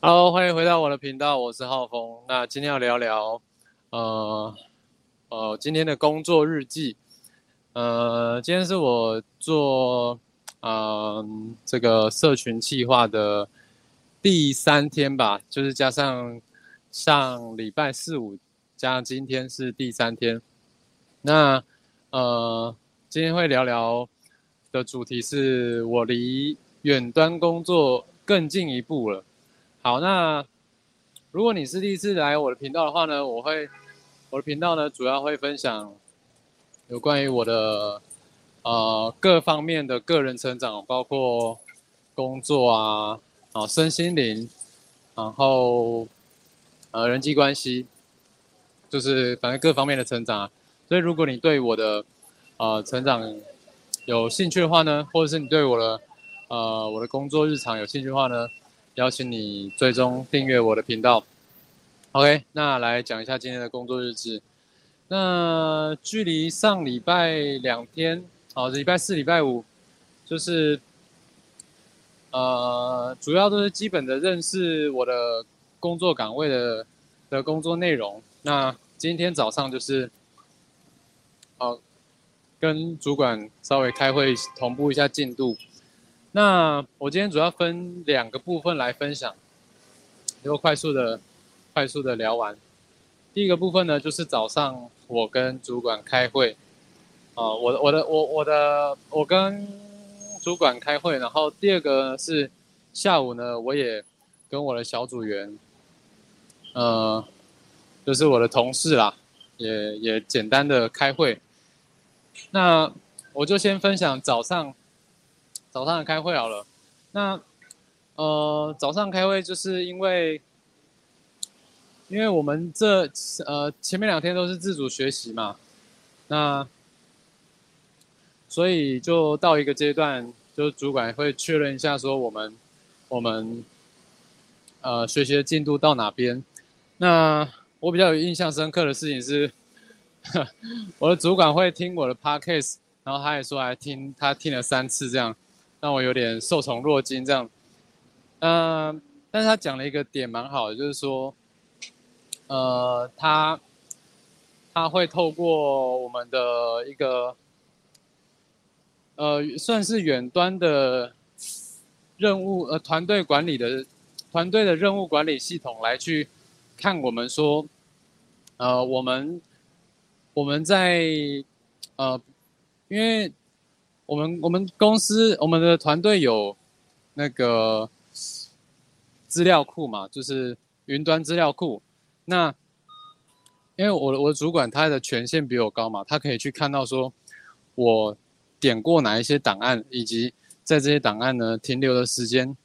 Hello，欢迎回到我的频道，我是浩峰。那今天要聊聊，呃呃，今天的工作日记。呃，今天是我做，嗯，这个社群计划的第三天吧，就是加上上礼拜四五加上今天是第三天。那呃，今天会聊聊的主题是我离远端工作更进一步了。好，那如果你是第一次来我的频道的话呢，我会我的频道呢主要会分享有关于我的呃各方面的个人成长，包括工作啊，啊身心灵，然后呃人际关系，就是反正各方面的成长。所以如果你对我的呃成长有兴趣的话呢，或者是你对我的呃我的工作日常有兴趣的话呢？邀请你最终订阅我的频道。OK，那来讲一下今天的工作日志。那距离上礼拜两天，好，礼拜四、礼拜五，就是呃，主要都是基本的认识我的工作岗位的的工作内容。那今天早上就是，好，跟主管稍微开会，同步一下进度。那我今天主要分两个部分来分享，就快速的、快速的聊完。第一个部分呢，就是早上我跟主管开会，啊，我的、我的、我、我的，我跟主管开会。然后第二个是下午呢，我也跟我的小组员，呃，就是我的同事啦，也也简单的开会。那我就先分享早上。早上开会好了，那呃早上开会就是因为，因为我们这呃前面两天都是自主学习嘛，那所以就到一个阶段，就是主管会确认一下说我们我们呃学习的进度到哪边。那我比较有印象深刻的事情是，我的主管会听我的 podcast，然后他也说来听，他听了三次这样。让我有点受宠若惊，这样，嗯，但是他讲了一个点蛮好的，就是说，呃，他他会透过我们的一个，呃，算是远端的任务，呃，团队管理的团队的任务管理系统来去看我们说，呃，我们我们在呃，因为。我们我们公司我们的团队有那个资料库嘛，就是云端资料库。那因为我的我的主管他的权限比我高嘛，他可以去看到说我点过哪一些档案，以及在这些档案呢停留的时间。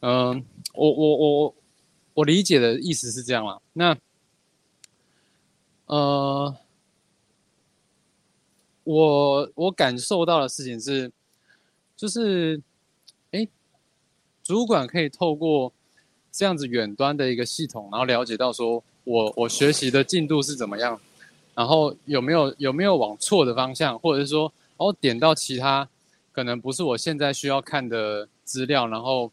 嗯，我我我我理解的意思是这样啦。那呃。我我感受到的事情是，就是，哎，主管可以透过这样子远端的一个系统，然后了解到说我我学习的进度是怎么样，然后有没有有没有往错的方向，或者是说，哦点到其他可能不是我现在需要看的资料，然后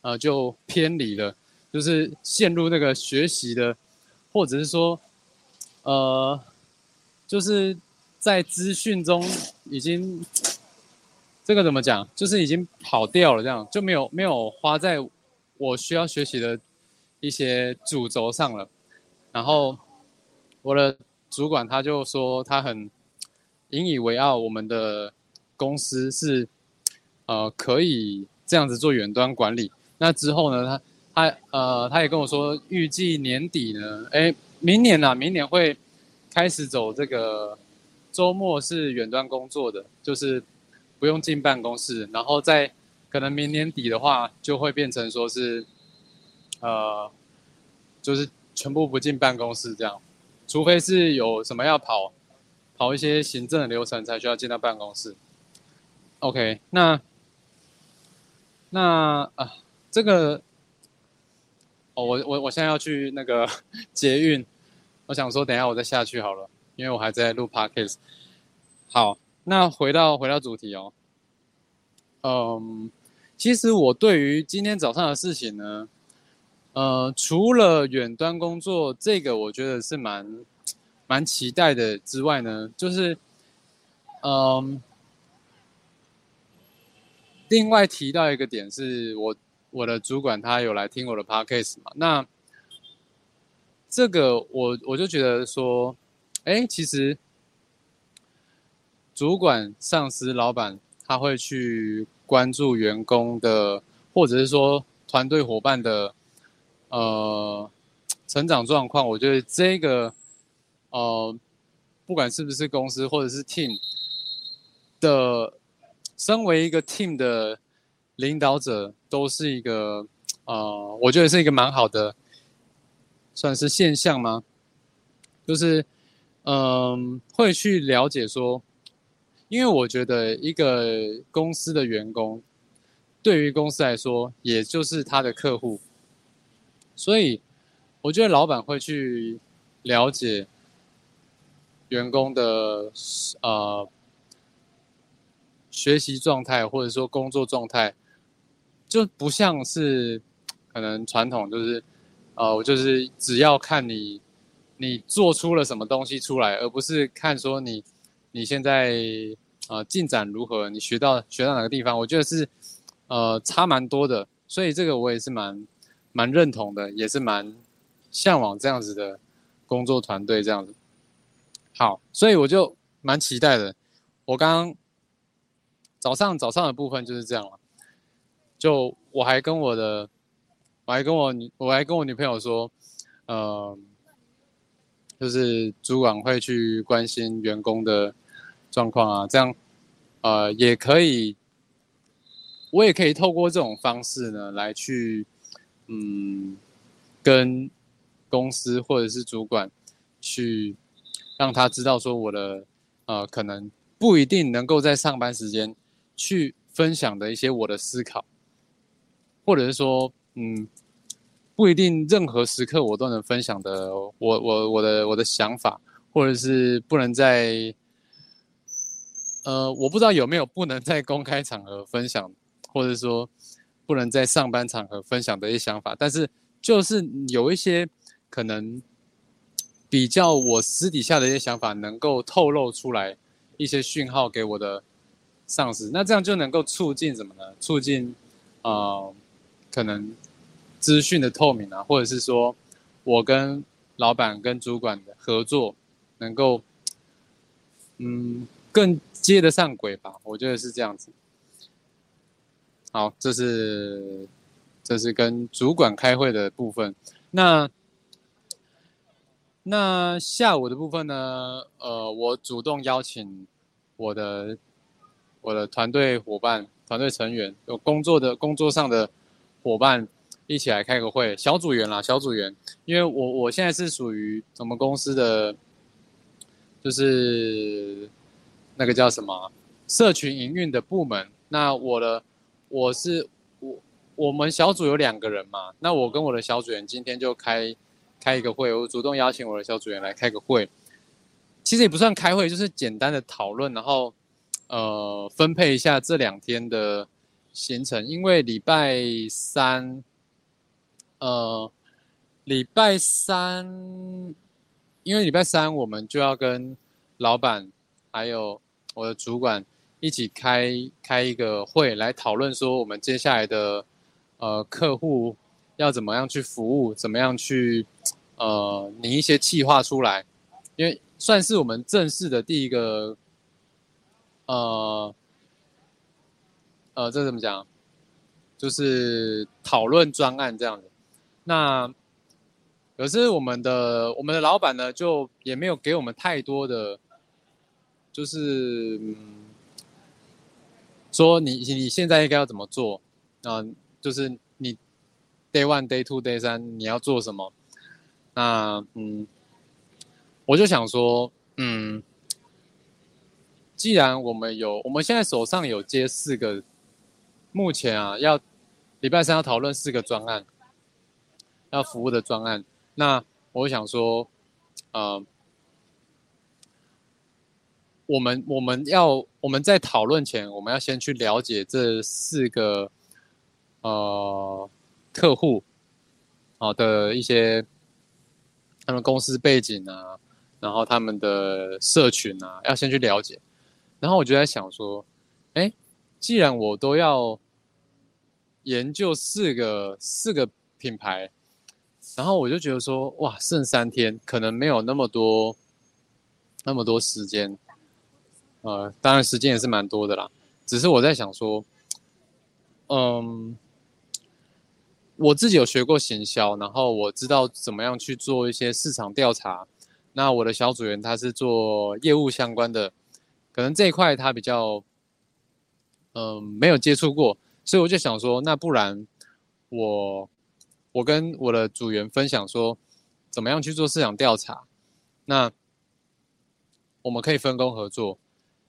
呃就偏离了，就是陷入那个学习的，或者是说，呃，就是。在资讯中已经，这个怎么讲？就是已经跑掉了，这样就没有没有花在我需要学习的一些主轴上了。然后我的主管他就说他很引以为傲，我们的公司是呃可以这样子做远端管理。那之后呢，他他呃他也跟我说，预计年底呢，哎，明年呐，明年会开始走这个。周末是远端工作的，就是不用进办公室，然后在可能明年底的话，就会变成说是，呃，就是全部不进办公室这样，除非是有什么要跑，跑一些行政的流程才需要进到办公室。OK，那那啊，这个，哦，我我我现在要去那个 捷运，我想说等一下我再下去好了。因为我还在录 podcast，好，那回到回到主题哦，嗯，其实我对于今天早上的事情呢，呃，除了远端工作这个，我觉得是蛮蛮期待的之外呢，就是嗯，另外提到一个点是我我的主管他有来听我的 podcast 嘛，那这个我我就觉得说，哎，其实主管、上司、老板他会去关注员工的。或者是说团队伙伴的呃成长状况，我觉得这个呃不管是不是公司或者是 team 的，身为一个 team 的领导者，都是一个呃，我觉得是一个蛮好的，算是现象吗？就是嗯，会去了解说，因为我觉得一个公司的员工。对于公司来说，也就是他的客户，所以我觉得老板会去了解员工的呃学习状态，或者说工作状态，就不像是可能传统就是呃，我就是只要看你你做出了什么东西出来，而不是看说你你现在呃进展如何，你学到学到哪个地方，我觉得是。呃，差蛮多的，所以这个我也是蛮蛮认同的，也是蛮向往这样子的工作团队这样子。好，所以我就蛮期待的。我刚刚早上早上的部分就是这样了，就我还跟我的，我还跟我女，我还跟我女朋友说，呃，就是主管会去关心员工的状况啊，这样呃也可以。我也可以透过这种方式呢，来去，嗯，跟公司或者是主管去让他知道说我的呃可能不一定能够在上班时间去分享的一些我的思考，或者是说嗯不一定任何时刻我都能分享的我我我的我的想法，或者是不能在呃我不知道有没有不能在公开场合分享。或者说不能在上班场合分享的一些想法，但是就是有一些可能比较我私底下的一些想法，能够透露出来一些讯号给我的上司，那这样就能够促进什么呢？促进啊，可能资讯的透明啊，或者是说我跟老板跟主管的合作能够嗯更接得上轨吧？我觉得是这样子。好，这是这是跟主管开会的部分。那那下午的部分呢？呃，我主动邀请我的我的团队伙伴、团队成员，有工作的工作上的伙伴一起来开个会，小组员啦，小组员。因为我我现在是属于我们公司的，就是那个叫什么社群营运的部门。那我的。我是我，我们小组有两个人嘛，那我跟我的小组员今天就开开一个会，我主动邀请我的小组员来开个会，其实也不算开会，就是简单的讨论，然后呃分配一下这两天的行程，因为礼拜三，呃礼拜三，因为礼拜三我们就要跟老板还有我的主管。一起开开一个会来讨论说，我们接下来的呃客户要怎么样去服务，怎么样去呃拟一些计划出来，因为算是我们正式的第一个呃呃这怎么讲，就是讨论专案这样子。那可是我们的我们的老板呢，就也没有给我们太多的，就是嗯。说你你现在应该要怎么做啊？就是你 day one day two day 三你要做什么？那嗯，我就想说，嗯，既然我们有我们现在手上有接四个，目前啊要礼拜三要讨论四个专案，要服务的专案，那我想说，呃。我们我们要我们在讨论前，我们要先去了解这四个呃客户，好的一些他们公司背景啊，然后他们的社群啊，要先去了解。然后我就在想说，哎，既然我都要研究四个四个品牌，然后我就觉得说，哇，剩三天，可能没有那么多那么多时间。呃，当然时间也是蛮多的啦，只是我在想说，嗯，我自己有学过行销，然后我知道怎么样去做一些市场调查。那我的小组员他是做业务相关的，可能这一块他比较，嗯，没有接触过，所以我就想说，那不然我我跟我的组员分享说，怎么样去做市场调查？那我们可以分工合作。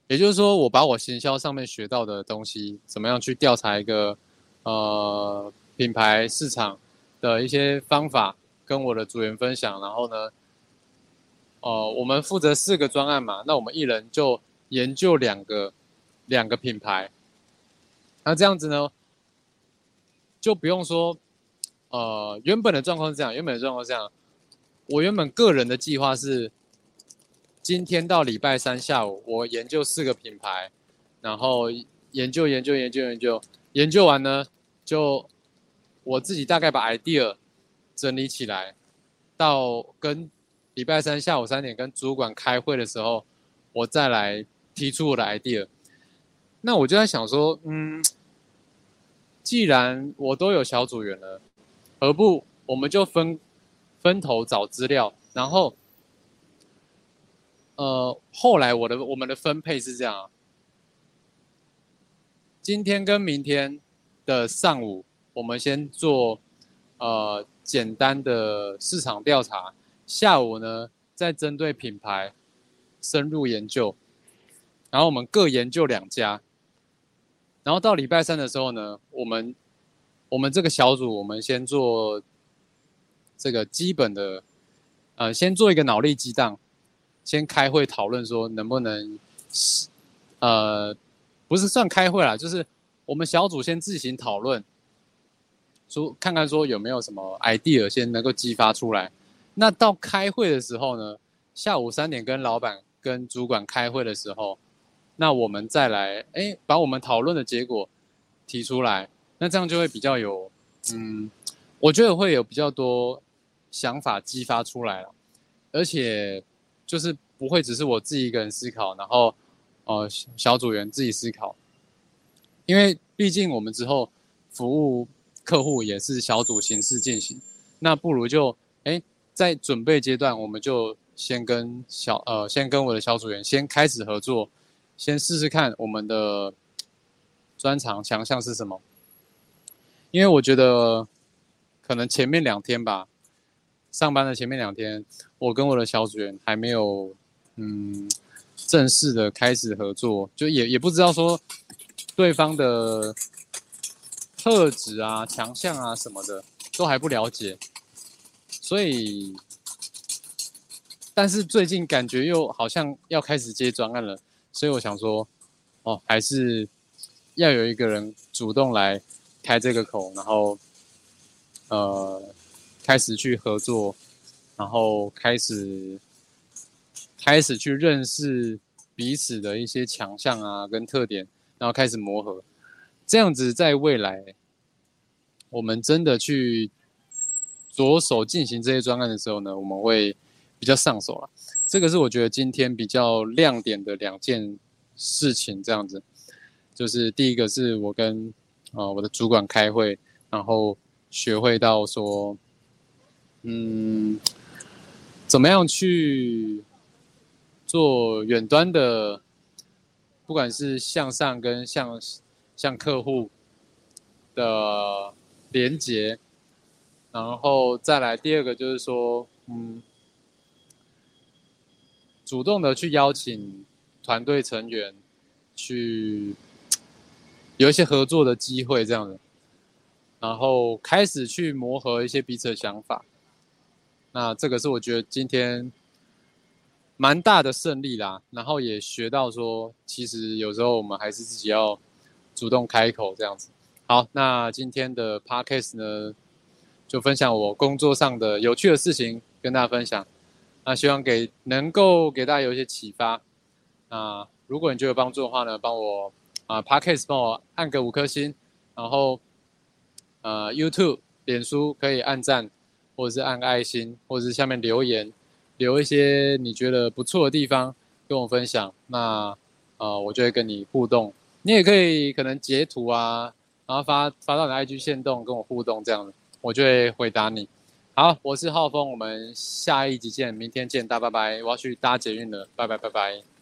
也就是说，我把我行销上面学到的东西，怎么样去调查一个呃品牌市场的一些方法，跟我的组员分享。然后呢，呃，我们负责四个专案嘛，那我们一人就研究两个两个品牌。那这样子呢，就不用说，呃，原本的状况是这样，原本的状况是这样。我原本个人的计划是。今天到礼拜三下午，我研究四个品牌，然后研究研究研究研究，研究完呢，就我自己大概把 idea 整理起来，到跟礼拜三下午三点跟主管开会的时候，我再来提出我的 idea。那我就在想说，嗯，既然我都有小组员了，何不我们就分分头找资料，然后。呃，后来我的我们的分配是这样，今天跟明天的上午，我们先做呃简单的市场调查，下午呢再针对品牌深入研究，然后我们各研究两家，然后到礼拜三的时候呢，我们我们这个小组我们先做这个基本的，呃，先做一个脑力激荡。先开会讨论说能不能，呃，不是算开会啦，就是我们小组先自行讨论，说看看说有没有什么 idea 先能够激发出来。那到开会的时候呢，下午三点跟老板跟主管开会的时候，那我们再来哎把我们讨论的结果提出来，那这样就会比较有，嗯，我觉得会有比较多想法激发出来了，而且。就是不会只是我自己一个人思考，然后，呃，小组员自己思考，因为毕竟我们之后服务客户也是小组形式进行，那不如就哎在准备阶段，我们就先跟小呃先跟我的小组员先开始合作，先试试看我们的专长强项是什么，因为我觉得可能前面两天吧。上班的前面两天，我跟我的小组员还没有，嗯，正式的开始合作，就也也不知道说对方的特质啊、强项啊什么的都还不了解，所以，但是最近感觉又好像要开始接专案了，所以我想说，哦，还是要有一个人主动来开这个口，然后，呃。开始去合作，然后开始开始去认识彼此的一些强项啊，跟特点，然后开始磨合。这样子，在未来我们真的去着手进行这些专案的时候呢，我们会比较上手了。这个是我觉得今天比较亮点的两件事情。这样子，就是第一个是我跟啊我的主管开会，然后学会到说。嗯，怎么样去做远端的，不管是向上跟向向客户的连接，然后再来第二个就是说，嗯，主动的去邀请团队成员去有一些合作的机会，这样的，然后开始去磨合一些彼此的想法。那这个是我觉得今天蛮大的胜利啦，然后也学到说，其实有时候我们还是自己要主动开口这样子。好，那今天的 podcast 呢，就分享我工作上的有趣的事情跟大家分享。那希望给能够给大家有一些启发。那如果你觉得有帮助的话呢，帮我啊，Podcast 帮我按个五颗星，然后呃，YouTube、脸书可以按赞，或者是按个爱心，或者是下面留言，留一些你觉得不错的地方跟我分享。那呃，我就会跟你互动。你也可以可能截图啊，然后发发到你的 IG 线动跟我互动，这样我就会回答你。好，我是浩峰，我们下一集见，明天见，大拜拜，我要去搭捷运了，拜拜拜拜。